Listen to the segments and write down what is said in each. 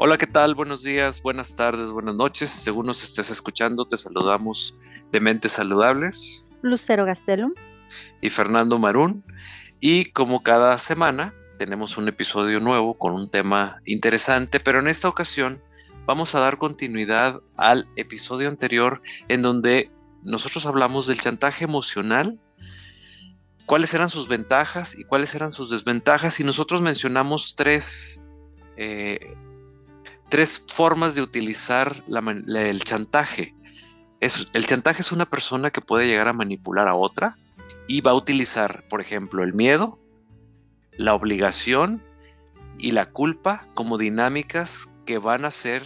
Hola, ¿qué tal? Buenos días, buenas tardes, buenas noches. Según nos estés escuchando, te saludamos de Mentes Saludables. Lucero Gastelum. Y Fernando Marún. Y como cada semana, tenemos un episodio nuevo con un tema interesante, pero en esta ocasión vamos a dar continuidad al episodio anterior en donde nosotros hablamos del chantaje emocional, cuáles eran sus ventajas y cuáles eran sus desventajas, y nosotros mencionamos tres eh, tres formas de utilizar el chantaje. el chantaje es una persona que puede llegar a manipular a otra y va a utilizar, por ejemplo, el miedo, la obligación y la culpa como dinámicas que van a hacer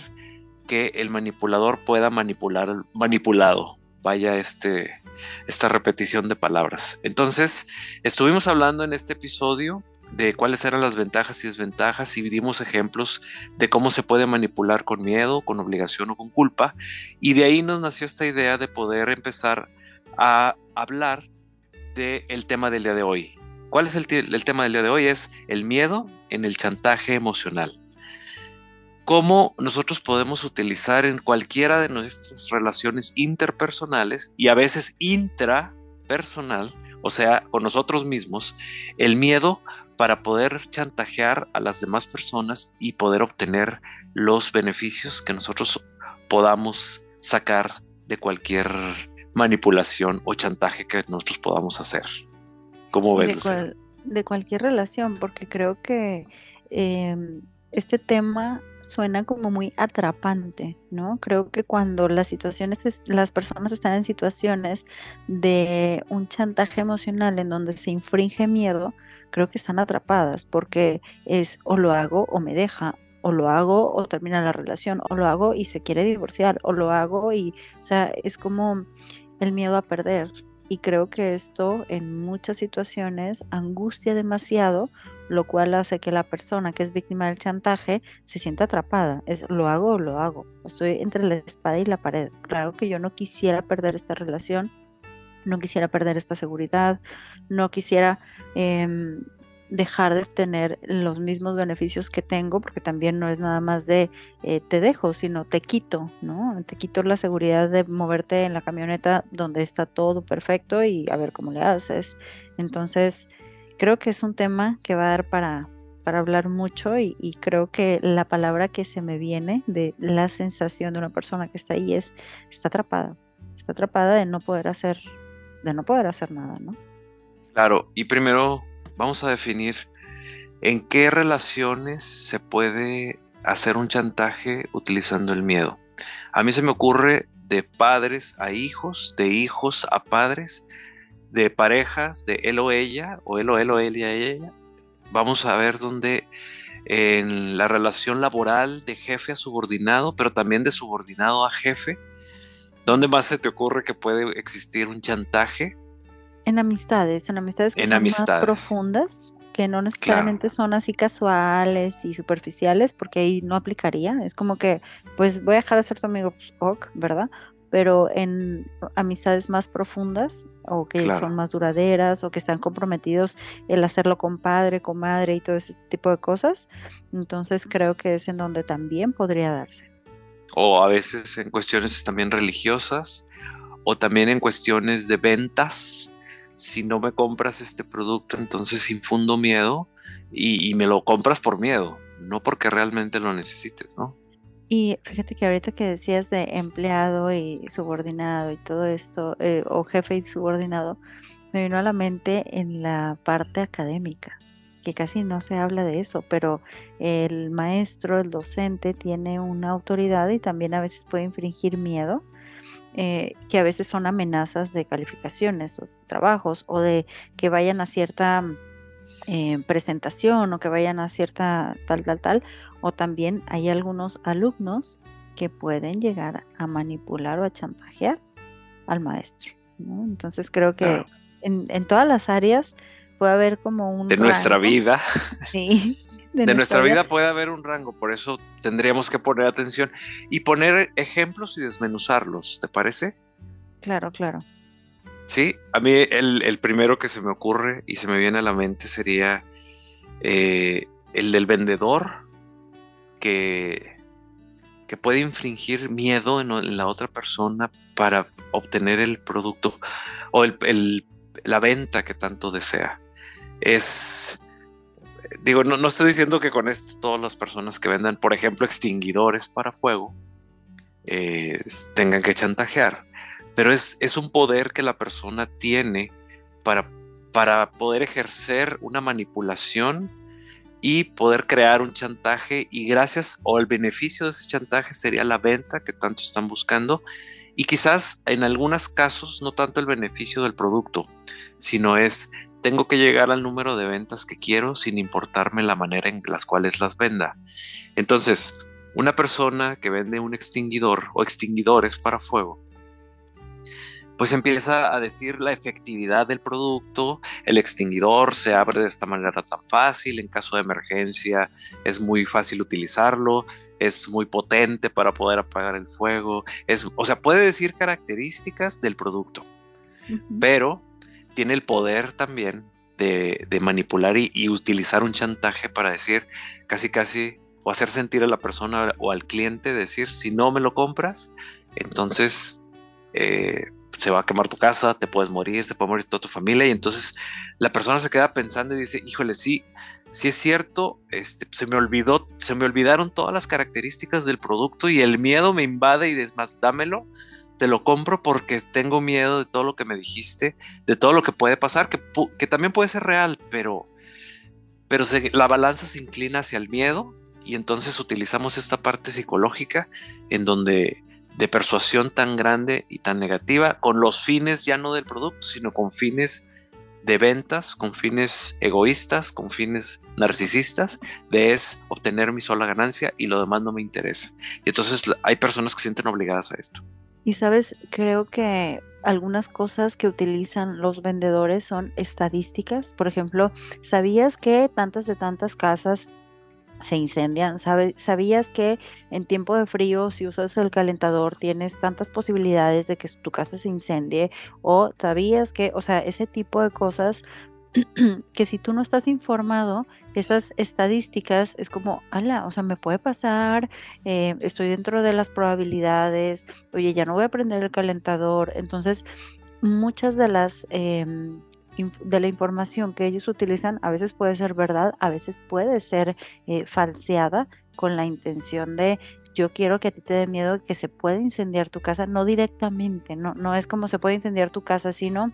que el manipulador pueda manipular al manipulado. Vaya este, esta repetición de palabras. Entonces, estuvimos hablando en este episodio de cuáles eran las ventajas y desventajas y dimos ejemplos de cómo se puede manipular con miedo, con obligación o con culpa. Y de ahí nos nació esta idea de poder empezar a hablar del tema del día de hoy. ¿Cuál es el, el tema del día de hoy? Es el miedo en el chantaje emocional. Cómo nosotros podemos utilizar en cualquiera de nuestras relaciones interpersonales y a veces intrapersonal, o sea, con nosotros mismos, el miedo para poder chantajear a las demás personas y poder obtener los beneficios que nosotros podamos sacar de cualquier manipulación o chantaje que nosotros podamos hacer. ¿Cómo ves? De, cualquier relación, porque creo que em, este tema suena como muy atrapante, ¿no? Creo que cuando las situaciones, las personas están en situaciones de un chantaje emocional en donde se infringe miedo, creo que están atrapadas porque es o lo hago o me deja, o lo hago o termina la relación, o lo hago y se quiere divorciar, o lo hago y, o sea, es como el miedo a perder. Y creo que esto en muchas situaciones angustia demasiado, lo cual hace que la persona que es víctima del chantaje se sienta atrapada. Es lo hago o lo hago. Estoy entre la espada y la pared. Claro que yo no quisiera perder esta relación, no quisiera perder esta seguridad, no quisiera em, dejar de tener los mismos beneficios que tengo, porque también no es nada más de eh, te dejo, sino te quito, ¿no? Te quito la seguridad de moverte en la camioneta donde está todo perfecto y a ver cómo le haces. Entonces, creo que es un tema que va a dar para, para hablar mucho y, y, creo que la palabra que se me viene de la sensación de una persona que está ahí es, está atrapada, está atrapada de no poder hacer de no poder hacer nada, ¿no? Claro, y primero vamos a definir en qué relaciones se puede hacer un chantaje utilizando el miedo. A mí se me ocurre de padres a hijos, de hijos a padres, de parejas, de él o ella, o él o él o él y a ella. Vamos a ver dónde en la relación laboral de jefe a subordinado, pero también de subordinado a jefe, ¿Dónde más se te ocurre que puede existir un chantaje? En amistades, en amistades que son más profundas, que no necesariamente son así casuales y superficiales, porque ahí no aplicaría. Es como que, pues voy a dejar de ser tu amigo, pues, ok, ¿verdad? Pero en amistades más profundas, o que son más duraderas, o que están comprometidos el hacerlo con padre, con madre y todo ese tipo de cosas, entonces creo que es en donde también podría darse o a veces en cuestiones también religiosas o también en cuestiones de ventas. Si no me compras este producto, entonces infundo miedo y, me lo compras por miedo, no porque realmente lo necesites, ¿no? Y fíjate que ahorita que decías de empleado y subordinado y todo esto, eh, o jefe y subordinado, me vino a la mente en la parte académica que casi no se habla de eso, pero el maestro, el docente tiene una autoridad y también a veces puede infringir miedo, eh, que a veces son amenazas de calificaciones o trabajos o de que vayan a cierta eh, presentación o que vayan a cierta tal, tal, tal, o también hay algunos alumnos que pueden llegar a manipular o a chantajear al maestro. Entonces creo que en, en todas las áreas puede haber como un... De nuestra vida. Sí. De, nuestra vida puede haber un rango, por eso tendríamos que poner atención y poner ejemplos y desmenuzarlos, ¿te parece? Claro, claro. Sí, a mí el, primero que se me ocurre y se me viene a la mente sería eh, el del vendedor que que puede infringir miedo en, la otra persona para obtener el producto o la venta que tanto desea. Es, digo, no, estoy diciendo que con esto todas las personas que vendan, por ejemplo, extinguidores para fuego, eh, tengan que chantajear, pero es, es un poder que la persona tiene para, para poder ejercer una manipulación y poder crear un chantaje y gracias o el beneficio de ese chantaje sería la venta que tanto están buscando y quizás en algunos casos no tanto el beneficio del producto, sino es tengo que llegar al número de ventas que quiero sin importarme la manera en las cuales las venda. Entonces, una persona que vende un extinguidor o extinguidores para fuego pues empieza a decir la efectividad del producto, el extinguidor se abre de esta manera tan fácil, en caso de emergencia es muy fácil utilizarlo, es muy potente para poder apagar el fuego, es, o sea, puede decir características del producto, pero tiene el poder también de, manipular y, utilizar un chantaje para decir casi casi o hacer sentir a la persona o al cliente decir si no me lo compras, entonces eh, se va a quemar tu casa, te puedes morir, se puede morir toda tu familia. Y entonces la persona se queda pensando y dice, híjole, sí, sí es cierto, este, se me olvidó, se me olvidaron todas las características del producto y el miedo me invade y es más, dámelo, te lo compro porque tengo miedo de todo lo que me dijiste, de todo lo que puede pasar, que, también puede ser real, pero, pero la balanza se inclina hacia el miedo y entonces utilizamos esta parte psicológica en donde de persuasión tan grande y tan negativa con los fines ya no del producto, sino con fines de ventas, con fines egoístas, con fines narcisistas, de es obtener mi sola ganancia y lo demás no me interesa. Y entonces hay personas que se sienten obligadas a esto. Y sabes, creo que algunas cosas que utilizan los vendedores son estadísticas. Por ejemplo, ¿sabías que tantas de tantas casas se incendian. ¿Sabías que en tiempo de frío, si usas el calentador, tienes tantas posibilidades de que tu casa se incendie? ¿O sabías que, o sea, ese tipo de cosas que si tú no estás informado, esas estadísticas es como, ala, o sea, me puede pasar, eh, estoy dentro de las probabilidades, oye, ya no voy a prender el calentador. Entonces, muchas de las... Em, de la información que ellos utilizan a veces puede ser verdad, a veces puede ser eh, falseada con la intención de yo quiero que a ti te dé miedo que se pueda incendiar tu casa, no directamente, no, no es como se puede incendiar tu casa, sino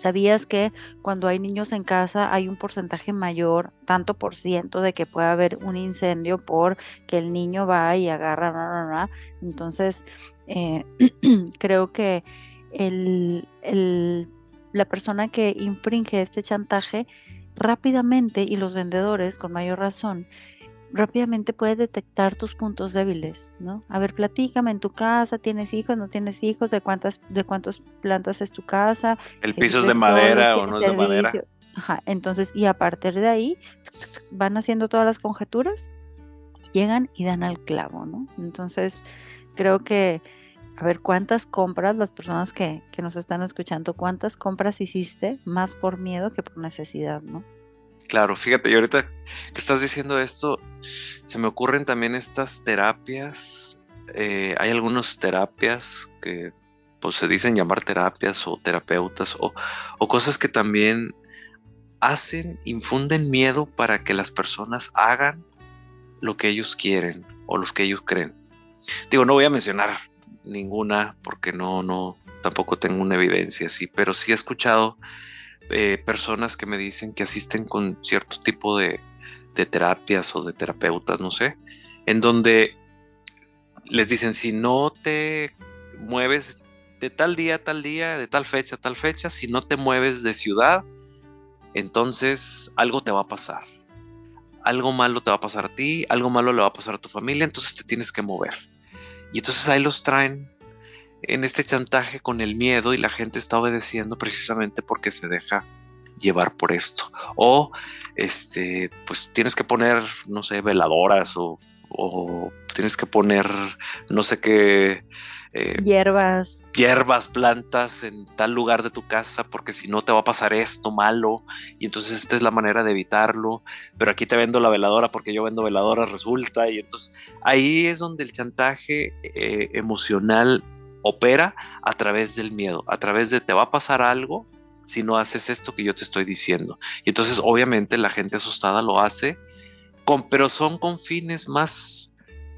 ¿Sabías que cuando hay niños en casa hay un porcentaje mayor, tanto por ciento, de que puede haber un incendio por que el niño va y agarra? Entonces, eh, creo que la persona que infringe este chantaje rápidamente y los vendedores con mayor razón rápidamente puede detectar tus puntos débiles, ¿no? A ver, platícame en tu casa, ¿tienes hijos, no tienes hijos? ¿De cuántas de cuántas plantas es tu casa? ¿El piso es de madera o no es de madera? Ajá, entonces y a partir de ahí van haciendo todas las conjeturas, llegan y dan al clavo, ¿no? Entonces, creo que a ver cuántas compras, las personas que, nos están escuchando, cuántas compras hiciste más por miedo que por necesidad, ¿no? Claro, fíjate, y ahorita que estás diciendo esto, se me ocurren también estas terapias. Eh, hay algunas terapias que pues, se dicen llamar terapias o terapeutas o, o cosas que también hacen, infunden miedo para que las personas hagan lo que ellos quieren o los que ellos creen. Digo, no voy a mencionar ninguna porque no, no, tampoco tengo una evidencia así, pero sí he escuchado eh, personas que me dicen que asisten con cierto tipo de, de terapias o de terapeutas, no sé, en donde les dicen si no te mueves de tal día a tal día, de tal fecha a tal fecha, si no te mueves de ciudad, entonces algo te va a pasar. Algo malo te va a pasar a ti, algo malo le va a pasar a tu familia, entonces te tienes que mover. Y entonces ahí los traen en este chantaje con el miedo y la gente está obedeciendo precisamente porque se deja llevar por esto. O este, pues tienes que poner, no sé, veladoras o, o tienes que poner no sé qué eh, hierbas. Hierbas, plantas en tal lugar de tu casa, porque si no te va a pasar esto malo, y entonces esta es la manera de evitarlo, pero aquí te vendo la veladora porque yo vendo veladoras, resulta, y entonces ahí es donde el chantaje eh, emocional opera a través del miedo, a través de te va a pasar algo si no haces esto que yo te estoy diciendo. Y entonces obviamente la gente asustada lo hace, con, pero son con fines más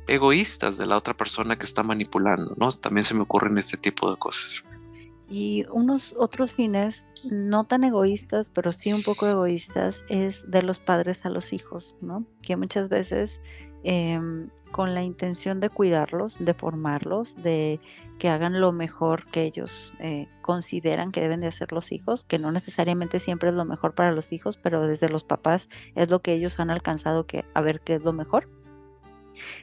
egoístas de la otra persona que está manipulando, ¿no? También se me ocurren este tipo de cosas. Y unos otros fines no tan egoístas, pero sí un poco egoístas, es de los padres a los hijos, ¿no? Que muchas veces em, con la intención de cuidarlos, de formarlos, de que hagan lo mejor que ellos eh, consideran que deben de hacer los hijos, que no necesariamente siempre es lo mejor para los hijos, pero desde los papás es lo que ellos han alcanzado que a ver qué es lo mejor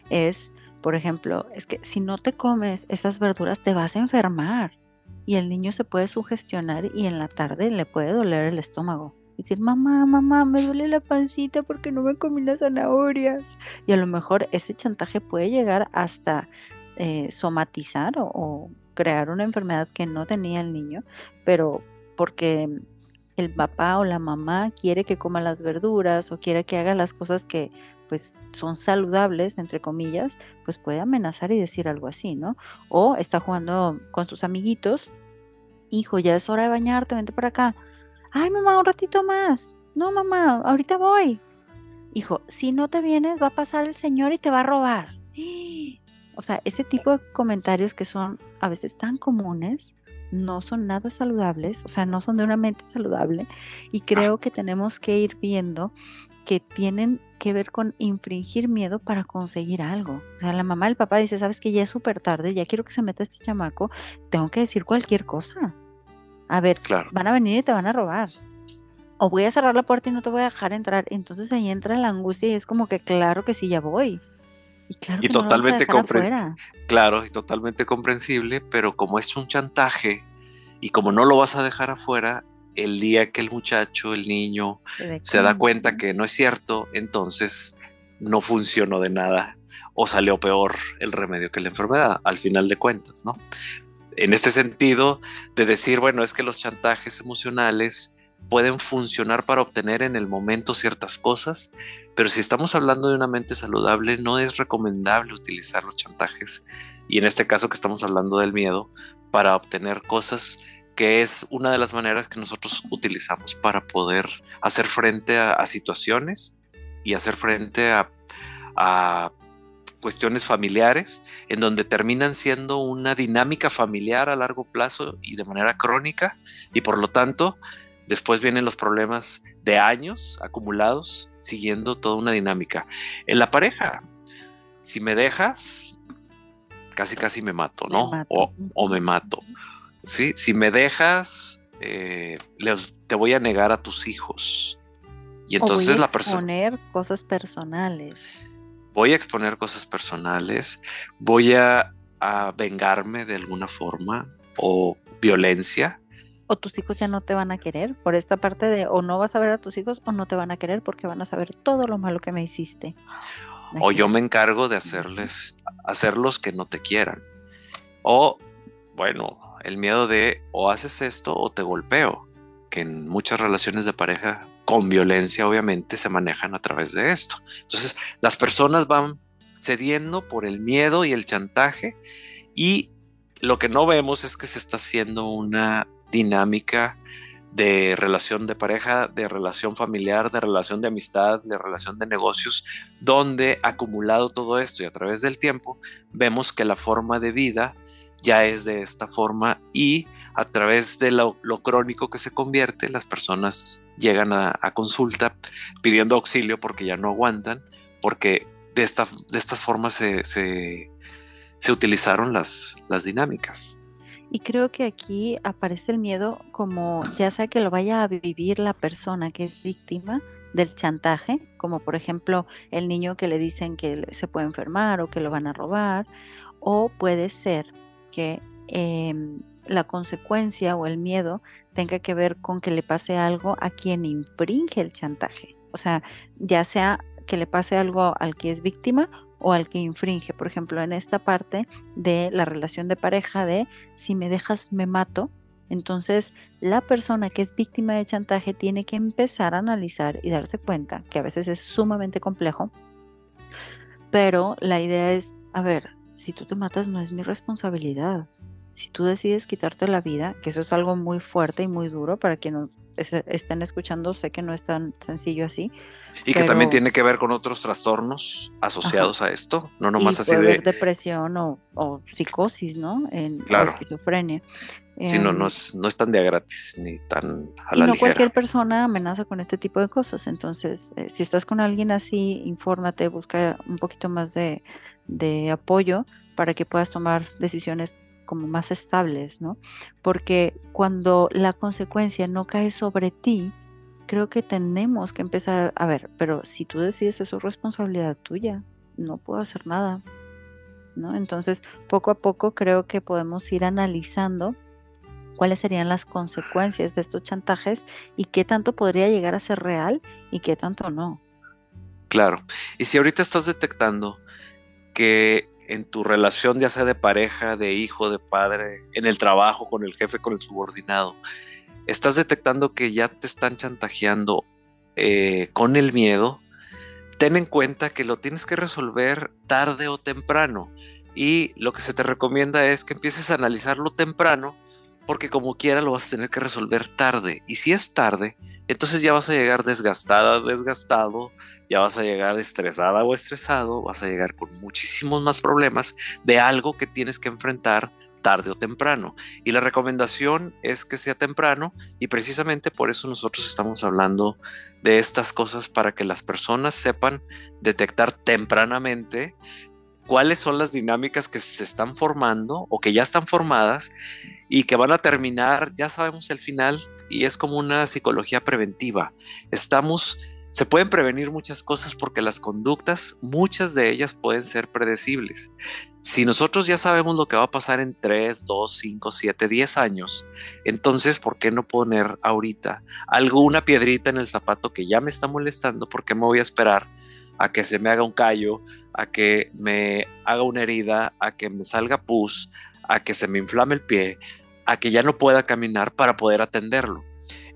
es, por ejemplo, es que si no te comes esas verduras te vas a enfermar y el niño se puede sugestionar y en la tarde le puede doler el estómago. Decir, mamá, mamá, me duele la pancita porque no me comí las zanahorias. Y a lo mejor ese chantaje puede llegar hasta eh, somatizar o crear una enfermedad que no tenía el niño, pero porque el papá o la mamá quiere que coma las verduras o quiere que haga las cosas que pues son saludables, entre comillas, pues puede amenazar y decir algo así, ¿no? O está jugando con sus amiguitos, hijo, ya es hora de bañarte, vente para acá. Ay, mamá, un ratito más. No, mamá, ahorita voy. Hijo, si no te vienes, va a pasar el señor y te va a robar. O sea, ese tipo de comentarios que son a veces tan comunes, no son nada saludables, o sea, no son de una mente saludable. Y creo que tenemos que ir viendo que tienen que ver con infringir miedo para conseguir algo. O sea, la mamá, el papá dice, sabes que ya es súper tarde, ya quiero que se meta este chamaco, tengo que decir cualquier cosa. A ver, van a venir y te van a robar. O voy a cerrar la puerta y no te voy a dejar entrar. Entonces ahí entra la angustia y es como que claro que sí, ya voy. Y claro que totalmente comprensible. Claro, y totalmente comprensible, pero como es un chantaje y como no lo vas a dejar afuera, el día que el muchacho, el niño, se, da cuenta que no es cierto, entonces no funcionó de nada o salió peor el remedio que la enfermedad, al final de cuentas, ¿no? En este sentido de decir, bueno, es que los chantajes emocionales pueden funcionar para obtener en el momento ciertas cosas, pero si estamos hablando de una mente saludable, no es recomendable utilizar los chantajes, y en este caso que estamos hablando del miedo, para obtener cosas que es una de las maneras que nosotros utilizamos para poder hacer frente a, situaciones y hacer frente a, cuestiones familiares en donde terminan siendo una dinámica familiar a largo plazo y de manera crónica y por lo tanto después vienen los problemas de años acumulados siguiendo toda una dinámica. En la pareja, si me dejas, casi casi me mato, ¿no? O, o, me mato. ¿sí? Si me dejas, eh, te voy a negar a tus hijos. Y entonces la persona... Voy a exponer cosas personales. Voy a exponer cosas personales, voy a, vengarme de alguna forma o violencia. O tus hijos ya no te van a querer por esta parte de o no vas a ver a tus hijos o no te van a querer porque van a saber todo lo malo que me hiciste. O yo me encargo de hacerles, hacerlos que no te quieran. O, bueno, el miedo de o haces esto o te golpeo, que en muchas relaciones de pareja con violencia obviamente se manejan a través de esto. Entonces las personas van cediendo por el miedo y el chantaje y lo que no vemos es que se está haciendo una dinámica de relación de pareja, de relación familiar, de relación de amistad, de relación de negocios, donde acumulado todo esto y a través del tiempo vemos que la forma de vida ya es de esta forma y a través de lo, crónico que se convierte, las personas llegan a, consulta pidiendo auxilio porque ya no aguantan, porque de, esta, de estas formas se, se, utilizaron las, las dinámicas. Y creo que aquí aparece el miedo como ya sea que lo vaya a vivir la persona que es víctima del chantaje, como por ejemplo el niño que le dicen que se puede enfermar o que lo van a robar, o puede ser que em, la consecuencia o el miedo tenga que ver con que le pase algo a quien infringe el chantaje. O sea, ya sea que le pase algo al que es víctima o al que infringe. Por ejemplo, en esta parte de la relación de pareja de si me dejas me mato, entonces la persona que es víctima de chantaje tiene que empezar a analizar y darse cuenta que a veces es sumamente complejo, pero la idea es, a ver, si tú te matas no es mi responsabilidad. Si tú decides quitarte la vida, que eso es algo muy fuerte y muy duro para quienes estén escuchando, sé que no es tan sencillo así. Y que también tiene que ver con otros trastornos asociados a esto, no nomás así de... depresión o, psicosis, ¿no? En la esquizofrenia. Sí, no, no, em, es, no es tan de gratis ni tan a la y no cualquier persona amenaza con este tipo de cosas. Entonces, eh, si estás con alguien así, infórmate, busca un poquito más de, de apoyo para que puedas tomar decisiones como más estables, ¿no? Porque cuando la consecuencia no cae sobre ti, creo que tenemos que empezar a ver, pero si tú decides eso es responsabilidad tuya, no puedo hacer nada, ¿no? Entonces, poco a poco creo que podemos ir analizando cuáles serían las consecuencias de estos chantajes y qué tanto podría llegar a ser real y qué tanto no. Claro, y si ahorita estás detectando que en tu relación, ya sea de pareja, de hijo, de padre, en el trabajo, con el jefe, con el subordinado, estás detectando que ya te están chantajeando eh, con el miedo, ten en cuenta que lo tienes que resolver tarde o temprano. Y lo que se te recomienda es que empieces a analizarlo temprano, porque como quiera lo vas a tener que resolver tarde. Y si es tarde, entonces ya vas a llegar desgastada, desgastado, ya vas a llegar estresada o estresado, vas a llegar con muchísimos más problemas de algo que tienes que enfrentar tarde o temprano. Y la recomendación es que sea temprano y precisamente por eso nosotros estamos hablando de estas cosas para que las personas sepan detectar tempranamente cuáles son las dinámicas que se están formando o que ya están formadas y que van a terminar, ya sabemos el final, y es como una psicología preventiva. Estamos se pueden prevenir muchas cosas porque las conductas, muchas de ellas pueden ser predecibles. Si nosotros ya sabemos lo que va a pasar en 3, 2, 5, 7, 10 años, entonces, ¿por qué no poner ahorita alguna piedrita en el zapato que ya me está molestando? ¿Por qué me voy a esperar a que se me haga un callo, a que me haga una herida, a que me salga pus, a que se me inflame el pie, a que ya no pueda caminar para poder atenderlo?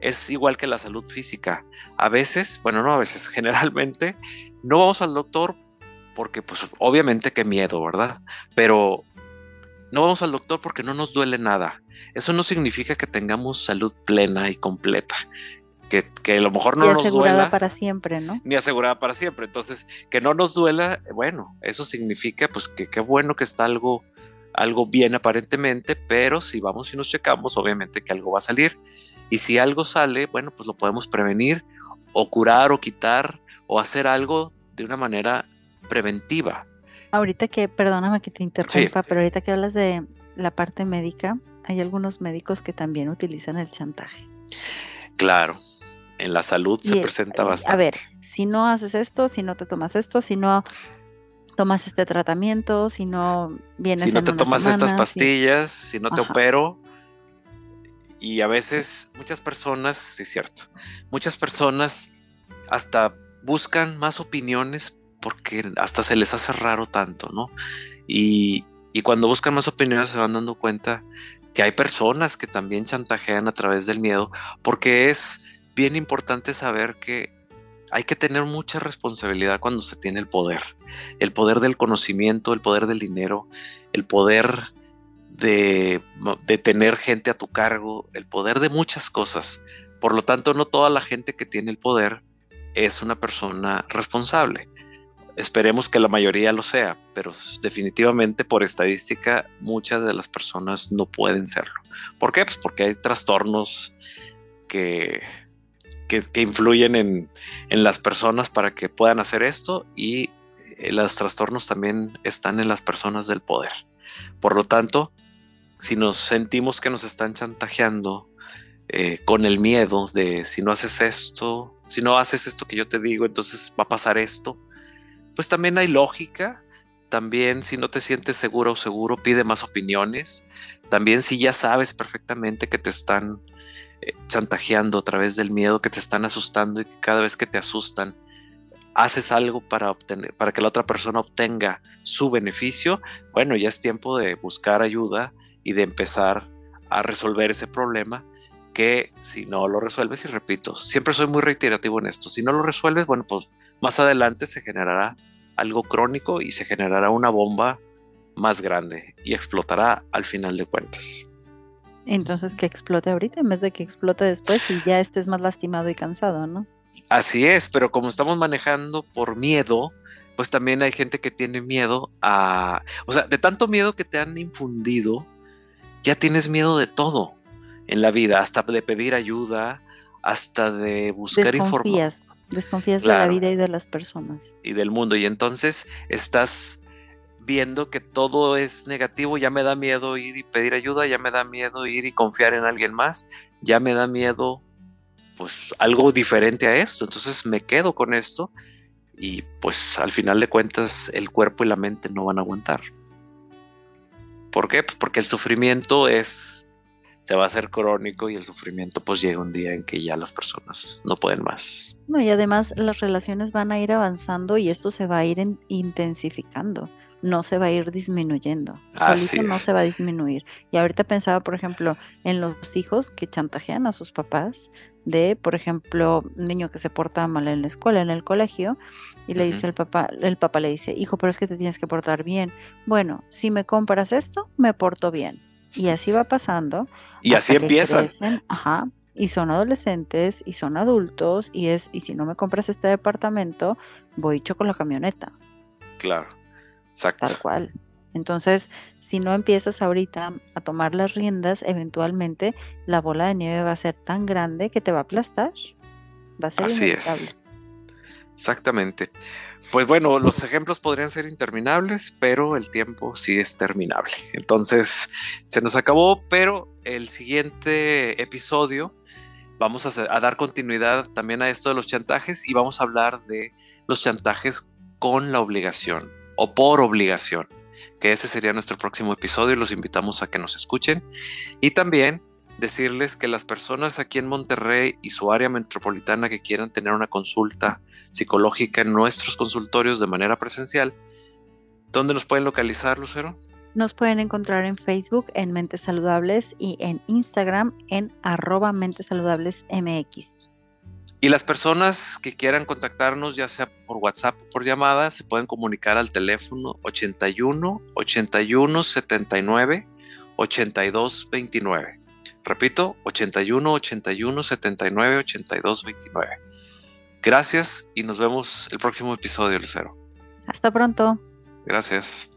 es igual que la salud física. A veces, bueno, no a veces, generalmente no vamos al doctor porque pues obviamente qué miedo, ¿verdad? Pero no vamos al doctor porque no nos duele nada. Eso no significa que tengamos salud plena y completa. Que, que a lo mejor no nos duela. para siempre, ¿no? Ni asegurada para siempre. Entonces, que no nos duela, bueno, eso significa pues que qué bueno que está algo, algo bien aparentemente, pero si vamos y nos checamos, obviamente que algo va a salir. Y si algo sale, bueno, pues lo podemos prevenir o curar o quitar o hacer algo de una manera preventiva. Ahorita que, perdóname que te interrumpa, pero ahorita que hablas de la parte médica, hay algunos médicos que también utilizan el chantaje. Claro, en la salud se presenta bastante. A ver, si no haces esto, si no te tomas esto, si no tomas este tratamiento, si no vienes Si no te tomas estas pastillas, si, no te opero, y a veces muchas personas, sí es cierto, muchas personas hasta buscan más opiniones porque hasta se les hace raro tanto, ¿no? Y, y cuando buscan más opiniones se van dando cuenta que hay personas que también chantajean a través del miedo, porque es bien importante saber que hay que tener mucha responsabilidad cuando se tiene el poder, el poder del conocimiento, el poder del dinero, el poder de, tener gente a tu cargo, el poder de muchas cosas. Por lo tanto, no toda la gente que tiene el poder es una persona responsable. Esperemos que la mayoría lo sea, pero definitivamente por estadística muchas de las personas no pueden serlo. ¿Por qué? Pues porque hay trastornos que, que, influyen en, en, las personas para que puedan hacer esto y eh, los trastornos también están en las personas del poder. Por lo tanto, si nos sentimos que nos están chantajeando eh, con el miedo de si no haces esto, si no haces esto que yo te digo, entonces va a pasar esto, pues también hay lógica. También si no te sientes seguro o seguro, pide más opiniones. También si ya sabes perfectamente que te están eh, chantajeando a través del miedo, que te están asustando y que cada vez que te asustan haces algo para obtener, para que la otra persona obtenga su beneficio, bueno, ya es tiempo de buscar ayuda y de empezar a resolver ese problema que si no lo resuelves, y repito, siempre soy muy reiterativo en esto, si no lo resuelves, bueno, pues más adelante se generará algo crónico y se generará una bomba más grande y explotará al final de cuentas. Entonces que explote ahorita en vez de que explote después y ya estés más lastimado y cansado, ¿no? Así es, pero como estamos manejando por miedo, pues también hay gente que tiene miedo a, o sea, de tanto miedo que te han infundido, ya tienes miedo de todo en la vida, hasta de pedir ayuda, hasta de buscar información. Desconfías de la vida y de las personas. Y del mundo. Y entonces estás viendo que todo es negativo, ya me da miedo ir y pedir ayuda, ya me da miedo ir y confiar en alguien más, ya me da miedo pues algo diferente a esto. Entonces me quedo con esto y pues al final de cuentas el cuerpo y la mente no van a aguantar. ¿Por qué? Pues porque el sufrimiento es se va a hacer crónico y el sufrimiento pues llega un día en que ya las personas no pueden más. No, y además las relaciones van a ir avanzando y esto se va a ir intensificando, no se va a ir disminuyendo. Así no se va a disminuir. Y ahorita pensaba, por ejemplo, en los hijos que chantajean a sus papás de, por ejemplo, un niño que se porta mal en la escuela, en el colegio, y le dice el papá, el papá le dice, hijo, pero es que te tienes que portar bien. Bueno, si me compras esto, me porto bien y así va pasando. Y así empiezan. ajá, y son adolescentes y son adultos y es y si no me compras este departamento voy hecho con la camioneta. Claro exacto. Tal cual. Entonces si no empiezas ahorita a tomar las riendas eventualmente la bola de nieve va a ser tan grande que te va a aplastar va a ser así es. exactamente pues bueno, los ejemplos podrían ser interminables, pero el tiempo sí es terminable. Entonces, se nos acabó, pero el siguiente episodio vamos a, dar continuidad también a esto de los chantajes y vamos a hablar de los chantajes con la obligación o por obligación, que ese sería nuestro próximo episodio y los invitamos a que nos escuchen. Y también decirles que las personas aquí en Monterrey y su área metropolitana que quieran tener una consulta psicológica en nuestros consultorios de manera presencial, ¿dónde nos pueden localizar, Lucero? Nos pueden encontrar en Facebook en Mentes Saludables y en Instagram en arroba Mentes Saludables MX. Y las personas que quieran contactarnos, ya sea por WhatsApp o por llamada, se pueden comunicar al teléfono 81 81 79 82 29. Repito, 81 81 79 82 29. Gracias y nos vemos el próximo episodio, Lucero. Hasta pronto. Gracias.